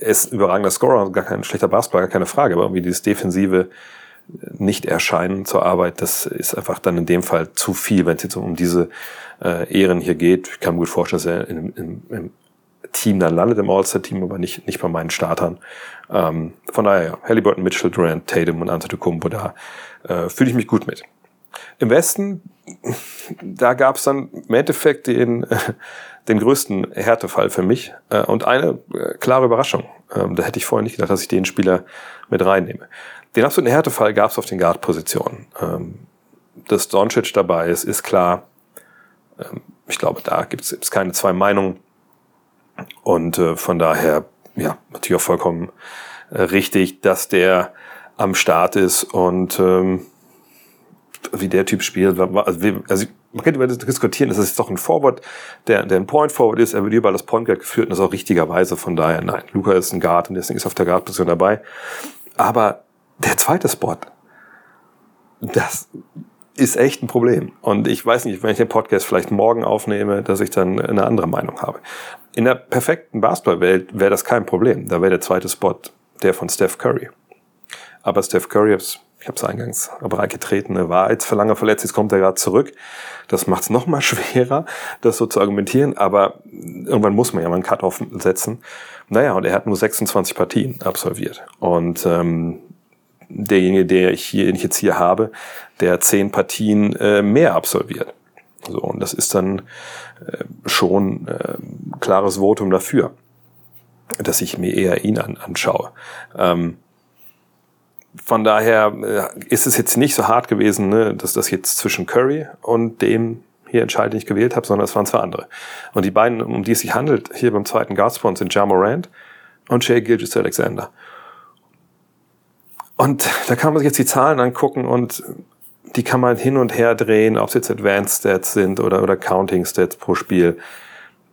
er ist ein überragender Scorer gar kein schlechter Basketballer, keine Frage, aber irgendwie dieses defensive Nicht-Erscheinen zur Arbeit, das ist einfach dann in dem Fall zu viel, wenn es jetzt um diese äh, Ehren hier geht. Ich kann mir gut vorstellen, dass er in, in, im Team dann landet, im All-Star-Team, aber nicht, nicht bei meinen Startern. Ähm, von daher, ja, Halliburton, Mitchell, Durant, Tatum und Antetokounmpo, da äh, fühle ich mich gut mit. Im Westen, da gab es dann im Endeffekt den, den größten Härtefall für mich äh, und eine äh, klare Überraschung. Ähm, da hätte ich vorher nicht gedacht, dass ich den Spieler mit reinnehme. Den absoluten Härtefall gab es auf den Guard-Positionen. Ähm, dass Doncic dabei ist, ist klar. Ähm, ich glaube, da gibt es keine zwei Meinungen. Und äh, von daher, ja, natürlich auch vollkommen richtig, dass der am Start ist und ähm, wie der Typ spielt. Also, also man könnte über das diskutieren, es ist doch ein Forward, der, der ein Point Forward ist, er wird überall das Point Guard geführt und das auch richtigerweise. Von daher, nein, Luca ist ein Guard und deswegen ist auf der Guard-Position dabei. Aber der zweite Spot, das ist echt ein Problem. Und ich weiß nicht, wenn ich den Podcast vielleicht morgen aufnehme, dass ich dann eine andere Meinung habe. In der perfekten Basketballwelt wäre das kein Problem. Da wäre der zweite Spot der von Steph Curry. Aber Steph Curry, ich habe es eingangs aber getreten, ne, war jetzt für lange verletzt, jetzt kommt er gerade zurück. Das macht es nochmal schwerer, das so zu argumentieren, aber irgendwann muss man ja mal einen Cut-Off setzen. Naja, und er hat nur 26 Partien absolviert. Und ähm, derjenige, der ich hier, den ich jetzt hier habe, der zehn Partien äh, mehr absolviert. So, und das ist dann äh, schon äh, klares Votum dafür, dass ich mir eher ihn an, anschaue. Ähm, von daher äh, ist es jetzt nicht so hart gewesen, ne, dass das jetzt zwischen Curry und dem hier entscheidend nicht gewählt habe, sondern es waren zwei andere. Und die beiden, um die es sich handelt, hier beim zweiten Guardspot sind Ja Morant und Shea Gilgis Alexander. Und da kann man sich jetzt die Zahlen angucken und die kann man hin und her drehen, ob es jetzt Advanced Stats sind oder, oder Counting Stats pro Spiel.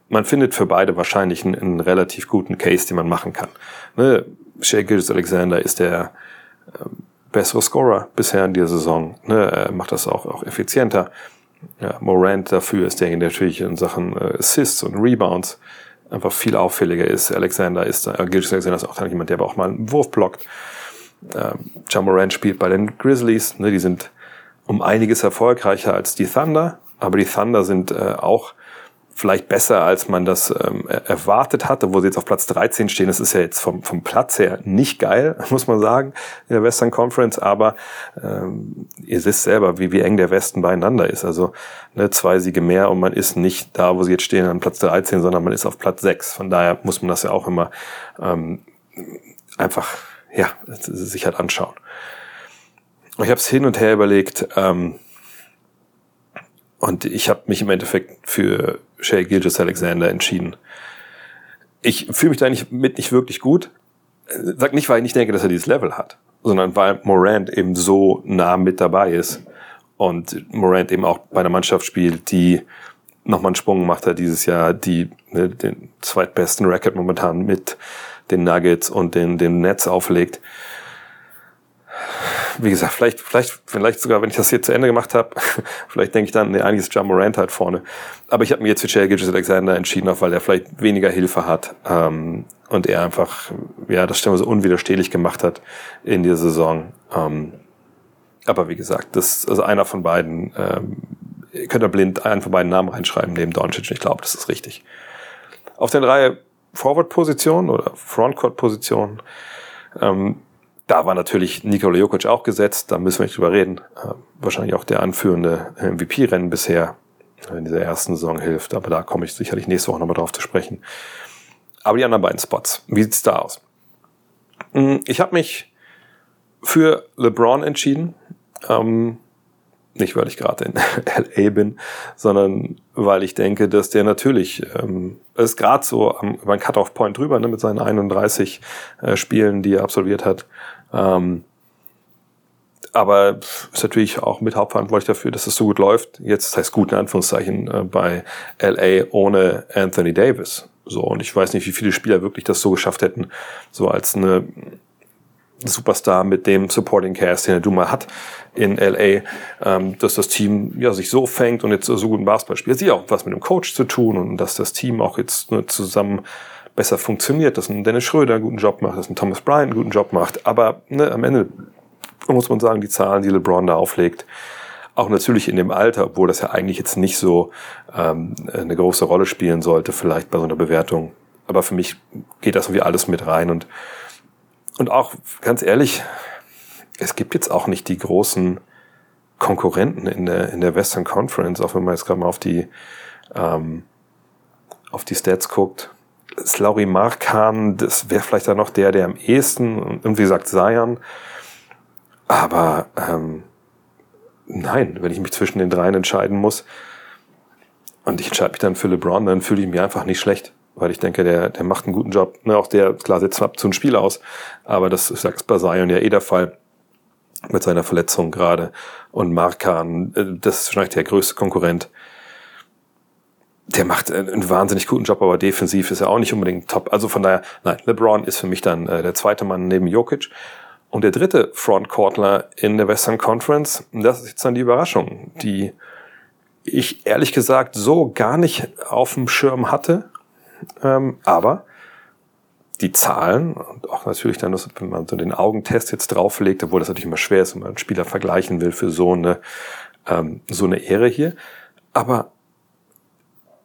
Man findet für beide wahrscheinlich einen, einen relativ guten Case, den man machen kann. Ne? Shea Gilgis Alexander ist der bessere Scorer bisher in dieser Saison. Ne? Macht das auch, auch effizienter. Ja, Morant dafür ist derjenige, der natürlich in Sachen äh, Assists und Rebounds einfach viel auffälliger ist. Alexander ist, äh, Gilgis Alexander ist auch dann jemand, der aber auch mal einen Wurf blockt. Äh, John Morant spielt bei den Grizzlies. Ne, die sind um einiges erfolgreicher als die Thunder, aber die Thunder sind äh, auch vielleicht besser, als man das ähm, erwartet hatte, wo sie jetzt auf Platz 13 stehen. Das ist ja jetzt vom, vom Platz her nicht geil, muss man sagen, in der Western Conference, aber ähm, ihr wisst selber, wie, wie eng der Westen beieinander ist. Also ne, zwei Siege mehr und man ist nicht da, wo sie jetzt stehen, an Platz 13, sondern man ist auf Platz 6. Von daher muss man das ja auch immer ähm, einfach ja, sich halt anschauen. Ich habe es hin und her überlegt, ähm, und ich habe mich im Endeffekt für Shay Gilgis Alexander entschieden. Ich fühle mich da nicht mit nicht wirklich gut. Sag nicht, weil ich nicht denke, dass er dieses Level hat, sondern weil Morant eben so nah mit dabei ist und Morant eben auch bei einer Mannschaft spielt, die nochmal einen Sprung gemacht hat dieses Jahr, die ne, den zweitbesten Record momentan mit den Nuggets und den, den Nets auflegt wie gesagt, vielleicht, vielleicht, vielleicht sogar, wenn ich das hier zu Ende gemacht habe, vielleicht denke ich dann, nee, eigentlich ist John Morant halt vorne. Aber ich habe mir jetzt für Jay Gilgis Alexander entschieden, auch weil er vielleicht weniger Hilfe hat ähm, und er einfach, ja, das Stimme so unwiderstehlich gemacht hat in dieser Saison. Ähm, aber wie gesagt, das also einer von beiden, ähm, ihr könnt ihr blind einen von beiden Namen reinschreiben, neben Doncic. Ich glaube, das ist richtig. Auf den drei Forward-Positionen oder Frontcourt-Positionen ähm, da war natürlich Nikola Jokic auch gesetzt, da müssen wir nicht drüber reden. Äh, wahrscheinlich auch der anführende MVP-Rennen bisher in dieser ersten Saison hilft, aber da komme ich sicherlich nächste Woche nochmal drauf zu sprechen. Aber die anderen beiden Spots, wie sieht's da aus? Hm, ich habe mich für LeBron entschieden. Ähm, nicht, weil ich gerade in LA bin, sondern weil ich denke, dass der natürlich, ähm, ist gerade so am, beim Cut-Off-Point drüber, ne, mit seinen 31 äh, Spielen, die er absolviert hat, ähm, aber ist natürlich auch mit hauptverantwortlich dafür, dass es so gut läuft. Jetzt das heißt gut in Anführungszeichen äh, bei LA ohne Anthony Davis. So und ich weiß nicht, wie viele Spieler wirklich das so geschafft hätten, so als eine Superstar mit dem Supporting Cast, den du mal hat in LA, ähm, dass das Team ja sich so fängt und jetzt so gut Basketball spielt. Das hat auch was mit dem Coach zu tun und dass das Team auch jetzt ne, zusammen besser funktioniert, dass ein Dennis Schröder einen guten Job macht, dass ein Thomas Bryant einen guten Job macht. Aber ne, am Ende muss man sagen, die Zahlen, die LeBron da auflegt, auch natürlich in dem Alter, obwohl das ja eigentlich jetzt nicht so ähm, eine große Rolle spielen sollte, vielleicht bei so einer Bewertung. Aber für mich geht das irgendwie alles mit rein und und auch ganz ehrlich, es gibt jetzt auch nicht die großen Konkurrenten in der in der Western Conference, auch wenn man jetzt gerade mal auf die ähm, auf die Stats guckt. Slauri Markan, das wäre vielleicht dann noch der, der am ehesten, und wie gesagt, Zion. Aber ähm, nein, wenn ich mich zwischen den dreien entscheiden muss und ich entscheide mich dann für LeBron, dann fühle ich mich einfach nicht schlecht, weil ich denke, der, der macht einen guten Job. Ne, auch der, klar, setzt ab zu einem Spiel aus, aber das ist bei Zion ja eh der Fall mit seiner Verletzung gerade. Und Markan, äh, das ist wahrscheinlich der größte Konkurrent der macht einen wahnsinnig guten Job, aber defensiv ist er auch nicht unbedingt top. Also von daher, nein, LeBron ist für mich dann äh, der zweite Mann neben Jokic. Und der dritte Frontcourtler in der Western Conference, das ist jetzt dann die Überraschung, die ich ehrlich gesagt so gar nicht auf dem Schirm hatte. Ähm, aber die Zahlen und auch natürlich dann, wenn man so den Augentest jetzt drauflegt, obwohl das natürlich immer schwer ist, wenn man einen Spieler vergleichen will für so eine, ähm, so eine Ehre hier. Aber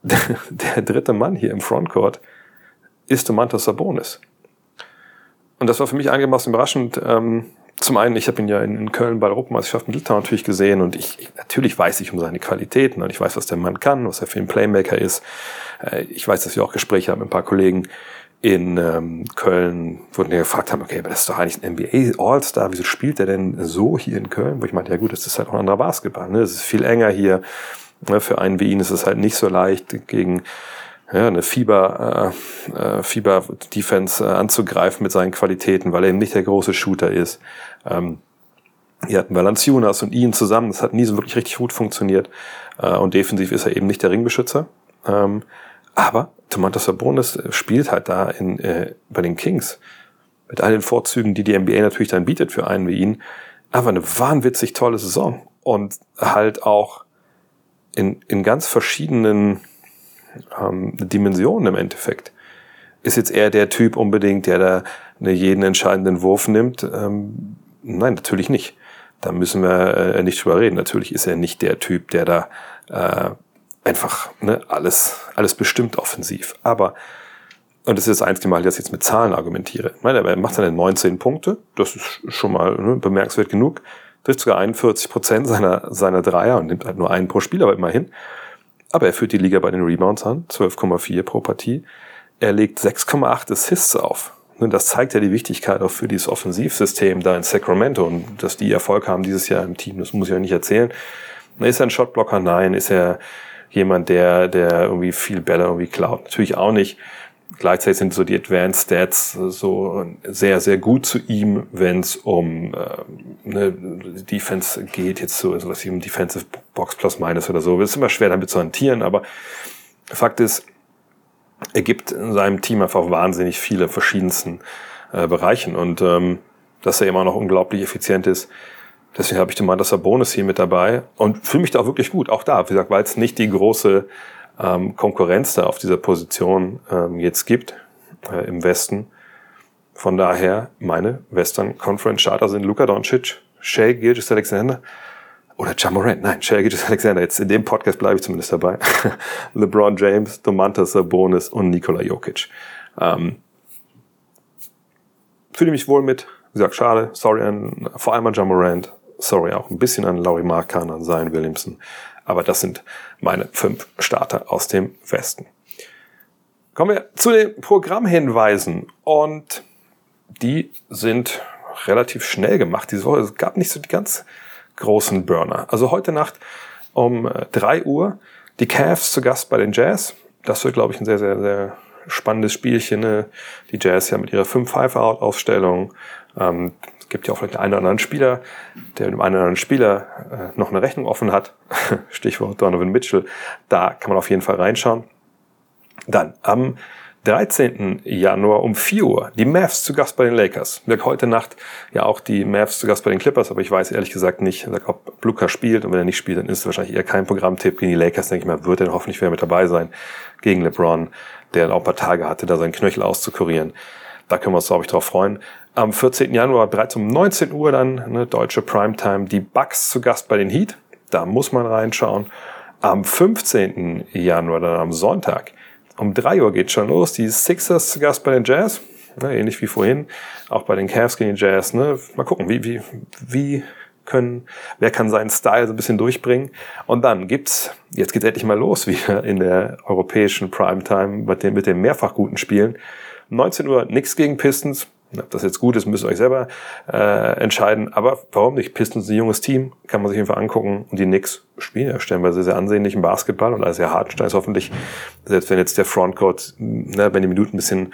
der dritte Mann hier im Frontcourt ist Domantas Sabonis. Und das war für mich einigermaßen überraschend. Ähm, zum einen, ich habe ihn ja in, in Köln bei der Europameisterschaft mit Litauen natürlich gesehen und ich, ich, natürlich weiß ich um seine Qualitäten und ich weiß, was der Mann kann, was er für ein Playmaker ist. Äh, ich weiß, dass wir auch Gespräche haben mit ein paar Kollegen in ähm, Köln, wo wir gefragt haben, okay, aber das ist doch eigentlich ein NBA All-Star, wieso spielt er denn so hier in Köln? Wo ich meinte, ja gut, das ist halt auch ein anderer Basketball, ne? Es ist viel enger hier. Für einen wie ihn ist es halt nicht so leicht gegen ja, eine Fieber, äh, äh, Fieber-Defense äh, anzugreifen mit seinen Qualitäten, weil er eben nicht der große Shooter ist. Ähm, hier hatten Valanciunas und ihn zusammen, das hat nie so wirklich richtig gut funktioniert. Äh, und defensiv ist er eben nicht der Ringbeschützer. Ähm, aber Tomantas Sabonis spielt halt da in, äh, bei den Kings mit all den Vorzügen, die die NBA natürlich dann bietet für einen wie ihn, aber eine wahnwitzig tolle Saison und halt auch in, in ganz verschiedenen ähm, Dimensionen im Endeffekt. Ist jetzt eher der Typ unbedingt, der da eine jeden entscheidenden Wurf nimmt? Ähm, nein, natürlich nicht. Da müssen wir äh, nicht drüber reden. Natürlich ist er nicht der Typ, der da äh, einfach ne, alles, alles bestimmt offensiv. Aber, und das ist das einzige Mal, dass ich jetzt mit Zahlen argumentiere. Ich meine, er macht seine 19 Punkte. Das ist schon mal ne, bemerkenswert genug. Trifft sogar 41 Prozent seiner, seiner Dreier und nimmt halt nur einen pro Spiel, aber immerhin. Aber er führt die Liga bei den Rebounds an, 12,4 pro Partie. Er legt 6,8 Assists auf. Das zeigt ja die Wichtigkeit auch für dieses Offensivsystem da in Sacramento und dass die Erfolg haben dieses Jahr im Team, das muss ich euch nicht erzählen. Ist er ein Shotblocker? Nein. Ist er jemand, der, der irgendwie viel Bälle irgendwie klaut? Natürlich auch nicht. Gleichzeitig sind so die Advanced Stats so sehr, sehr gut zu ihm, wenn es um äh, ne, Defense geht, jetzt so sowas wie um Defensive Box Plus Minus oder so. Es ist immer schwer damit zu hantieren, aber Fakt ist, er gibt in seinem Team einfach wahnsinnig viele verschiedensten äh, Bereichen und ähm, dass er immer noch unglaublich effizient ist. Deswegen habe ich den Mantas Bonus hier mit dabei und fühle mich da auch wirklich gut. Auch da, wie gesagt, weil es nicht die große ähm, Konkurrenz da auf dieser Position ähm, jetzt gibt äh, im Westen. Von daher meine Western Conference Charter sind Luka Doncic, Shea Gilgis Alexander oder Jamorant. Nein, Shea Gilgis Alexander. Jetzt in dem Podcast bleibe ich zumindest dabei. LeBron James, Domantas Sabonis und Nikola Jokic. Ähm, fühle mich wohl mit. Wie gesagt, schade. Sorry an vor allem an Jamorant. Sorry auch ein bisschen an Laurie Markan, an Zion Williamson. Aber das sind meine fünf Starter aus dem Westen. Kommen wir zu den Programmhinweisen. Und die sind relativ schnell gemacht diese Woche. Es gab nicht so die ganz großen Burner. Also heute Nacht um drei Uhr die Cavs zu Gast bei den Jazz. Das wird, glaube ich, ein sehr, sehr, sehr spannendes Spielchen. Ne? Die Jazz ja mit ihrer 5-5-Out-Aufstellung. Ähm, es gibt ja auch vielleicht einen oder anderen Spieler, der mit einem anderen Spieler äh, noch eine Rechnung offen hat. Stichwort Donovan Mitchell. Da kann man auf jeden Fall reinschauen. Dann am 13. Januar um 4 Uhr die Mavs zu Gast bei den Lakers. Heute Nacht ja auch die Mavs zu Gast bei den Clippers, aber ich weiß ehrlich gesagt nicht, ob Luca spielt und wenn er nicht spielt, dann ist es wahrscheinlich eher kein Programmtipp. Gegen die Lakers, denke ich mal, wird er hoffentlich wieder mit dabei sein. Gegen LeBron, der auch ein paar Tage hatte, da seinen Knöchel auszukurieren. Da können wir uns, glaube ich, drauf freuen. Am 14. Januar bereits um 19 Uhr dann, eine deutsche Primetime, die Bucks zu Gast bei den Heat. Da muss man reinschauen. Am 15. Januar, dann am Sonntag, um 3 Uhr geht schon los. Die Sixers zu Gast bei den Jazz. Ne, ähnlich wie vorhin. Auch bei den Cavs gegen die Jazz. Ne? Mal gucken, wie, wie, wie können, wer kann seinen Style so ein bisschen durchbringen. Und dann gibt's, jetzt geht's endlich mal los wieder in der europäischen Primetime mit den, mit den mehrfach guten Spielen. 19 Uhr nichts gegen Pistons. Ob das jetzt gut ist, müsst ihr euch selber äh, entscheiden. Aber warum nicht? Pistons ist ein junges Team, kann man sich einfach angucken. Und die Knicks spielen ja stellenweise sehr ansehnlichen Basketball und alles sehr Hartenstein ist hoffentlich, selbst wenn jetzt der Frontcourt, ne, wenn die Minuten ein bisschen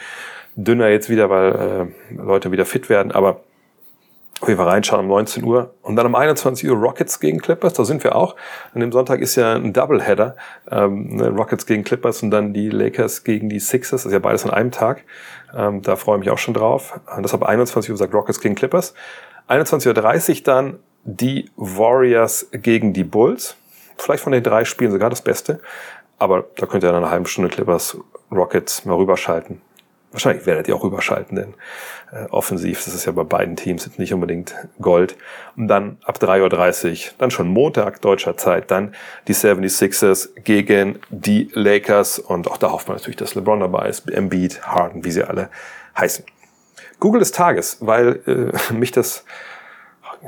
dünner jetzt wieder, weil äh, Leute wieder fit werden. Aber jeden Fall reinschauen um 19 Uhr. Und dann um 21 Uhr Rockets gegen Clippers, da sind wir auch. An dem Sonntag ist ja ein Doubleheader. Ähm, ne, Rockets gegen Clippers und dann die Lakers gegen die Sixers. Das ist ja beides an einem Tag. Ähm, da freue ich mich auch schon drauf. Und deshalb 21 Uhr sagt Rockets gegen Clippers. 21.30 Uhr dann die Warriors gegen die Bulls. Vielleicht von den drei Spielen sogar das Beste. Aber da könnt ihr dann eine halbe Stunde Clippers Rockets mal rüberschalten. Wahrscheinlich werdet ihr auch überschalten, denn äh, offensiv, das ist ja bei beiden Teams jetzt nicht unbedingt Gold. Und dann ab 3.30 Uhr, dann schon Montag deutscher Zeit, dann die 76ers gegen die Lakers. Und auch da hofft man natürlich, dass LeBron dabei ist, Embiid, Harden, wie sie alle heißen. Google des Tages, weil äh, mich das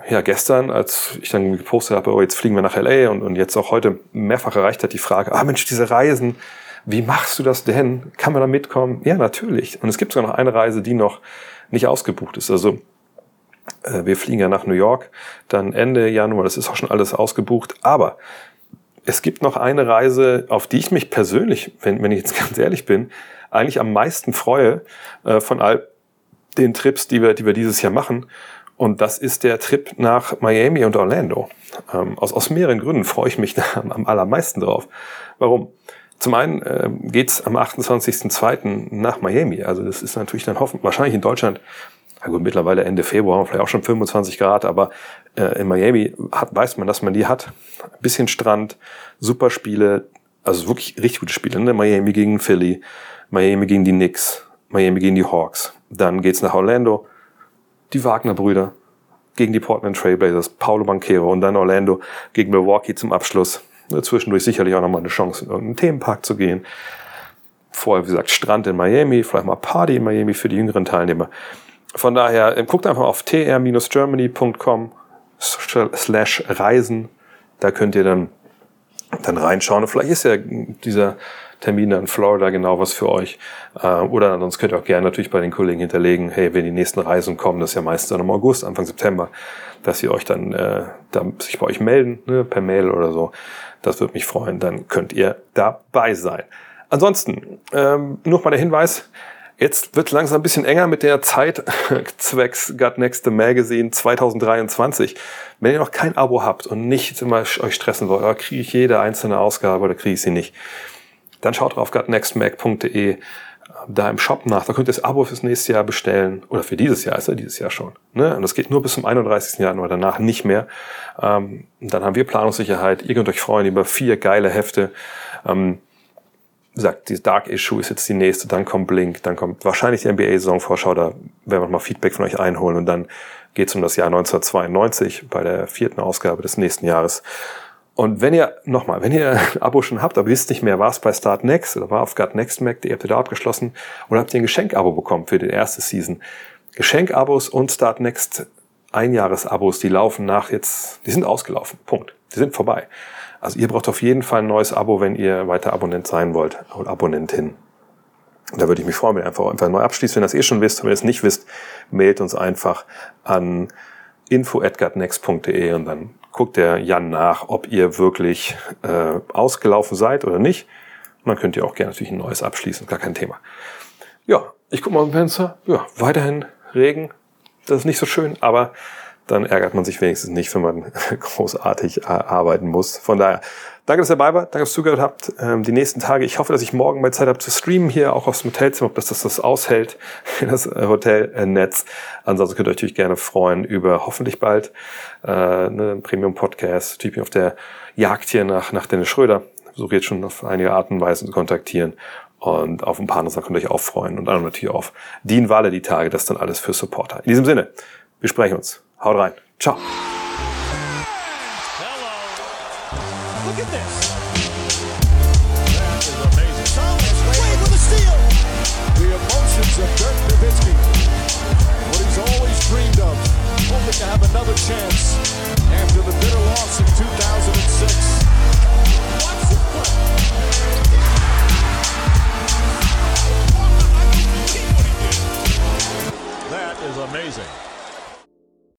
ja, gestern, als ich dann gepostet habe, oh, jetzt fliegen wir nach LA und, und jetzt auch heute mehrfach erreicht hat die Frage, ah Mensch, diese Reisen, wie machst du das denn? Kann man da mitkommen? Ja, natürlich. Und es gibt sogar noch eine Reise, die noch nicht ausgebucht ist. Also äh, wir fliegen ja nach New York, dann Ende Januar, das ist auch schon alles ausgebucht. Aber es gibt noch eine Reise, auf die ich mich persönlich, wenn, wenn ich jetzt ganz ehrlich bin, eigentlich am meisten freue äh, von all den Trips, die wir, die wir dieses Jahr machen. Und das ist der Trip nach Miami und Orlando. Ähm, aus, aus mehreren Gründen freue ich mich da am allermeisten drauf. Warum? Zum einen äh, geht's am 28.02. nach Miami. Also das ist natürlich dann hoffentlich, wahrscheinlich in Deutschland, na gut, mittlerweile Ende Februar, vielleicht auch schon 25 Grad, aber äh, in Miami hat, weiß man, dass man die hat. Ein bisschen Strand, super Spiele, also wirklich richtig gute Spiele. Ne? Miami gegen Philly, Miami gegen die Knicks, Miami gegen die Hawks. Dann geht's nach Orlando, die Wagner-Brüder gegen die Portland Trailblazers, Paulo Banquero und dann Orlando gegen Milwaukee zum Abschluss. Zwischendurch sicherlich auch nochmal eine Chance, in irgendeinen Themenpark zu gehen. Vorher, wie gesagt, Strand in Miami, vielleicht mal Party in Miami für die jüngeren Teilnehmer. Von daher, ähm, guckt einfach auf tr-germany.com slash Reisen. Da könnt ihr dann, dann reinschauen. Und vielleicht ist ja dieser Termin in Florida genau was für euch. Äh, oder sonst könnt ihr auch gerne natürlich bei den Kollegen hinterlegen, hey, wenn die nächsten Reisen kommen, das ist ja meistens dann im August, Anfang September, dass sie euch dann, äh, dann sich bei euch melden, ne, per Mail oder so. Das würde mich freuen. Dann könnt ihr dabei sein. Ansonsten, ähm, noch mal der Hinweis, Jetzt wird langsam ein bisschen enger mit der Zeit zwecks Got Next Magazine 2023. Wenn ihr noch kein Abo habt und nicht immer euch stressen wollt, oder kriege ich jede einzelne Ausgabe oder kriege ich sie nicht, dann schaut auf gotnextmac.de da im Shop nach. Da könnt ihr das Abo fürs nächste Jahr bestellen. Oder für dieses Jahr ist ja dieses Jahr schon. Ne? Und das geht nur bis zum 31. Januar, danach nicht mehr. Ähm, dann haben wir Planungssicherheit. Ihr könnt euch freuen über vier geile Hefte. Ähm, sagt, die Dark Issue ist jetzt die nächste, dann kommt Blink, dann kommt wahrscheinlich die NBA-Saisonvorschau, da werden wir mal Feedback von euch einholen und dann geht es um das Jahr 1992 bei der vierten Ausgabe des nächsten Jahres. Und wenn ihr, nochmal, wenn ihr ein Abo schon habt, aber wisst nicht mehr, war es bei Start Next oder war auf Got Next Mac, die habt ihr da abgeschlossen oder habt ihr ein Geschenkabo bekommen für die erste Season. Geschenkabos und Start Next Einjahresabos, die laufen nach jetzt, die sind ausgelaufen. Punkt. Die sind vorbei. Also ihr braucht auf jeden Fall ein neues Abo, wenn ihr weiter Abonnent sein wollt oder Abonnentin. Da würde ich mich freuen, wenn ihr einfach, einfach neu abschließt. Wenn ihr das eh schon wisst, wenn ihr es nicht wisst, mailt uns einfach an info.gutnext.de und dann guckt der Jan nach, ob ihr wirklich äh, ausgelaufen seid oder nicht. Und dann könnt ihr auch gerne natürlich ein neues abschließen, gar kein Thema. Ja, ich gucke mal im Fenster. Ja, weiterhin Regen. Das ist nicht so schön, aber dann ärgert man sich wenigstens nicht, wenn man großartig arbeiten muss. Von daher, danke, dass ihr dabei wart, danke, dass ihr zugehört habt. Ähm, die nächsten Tage, ich hoffe, dass ich morgen mal Zeit habe zu streamen hier, auch dem Hotelzimmer, ob das das, das aushält, das äh, Hotelnetz. Ansonsten könnt ihr euch natürlich gerne freuen über hoffentlich bald äh, ne, Premium-Podcast, Typ auf der Jagd hier nach, nach Dennis Schröder. Versuche jetzt schon auf einige Arten und Weisen zu kontaktieren. Und auf ein paar andere Sachen könnt ihr euch auch freuen. Und dann natürlich auf Dean Walle die Tage, das dann alles für Supporter. In diesem Sinne, wir sprechen uns. Haut rein. Ciao.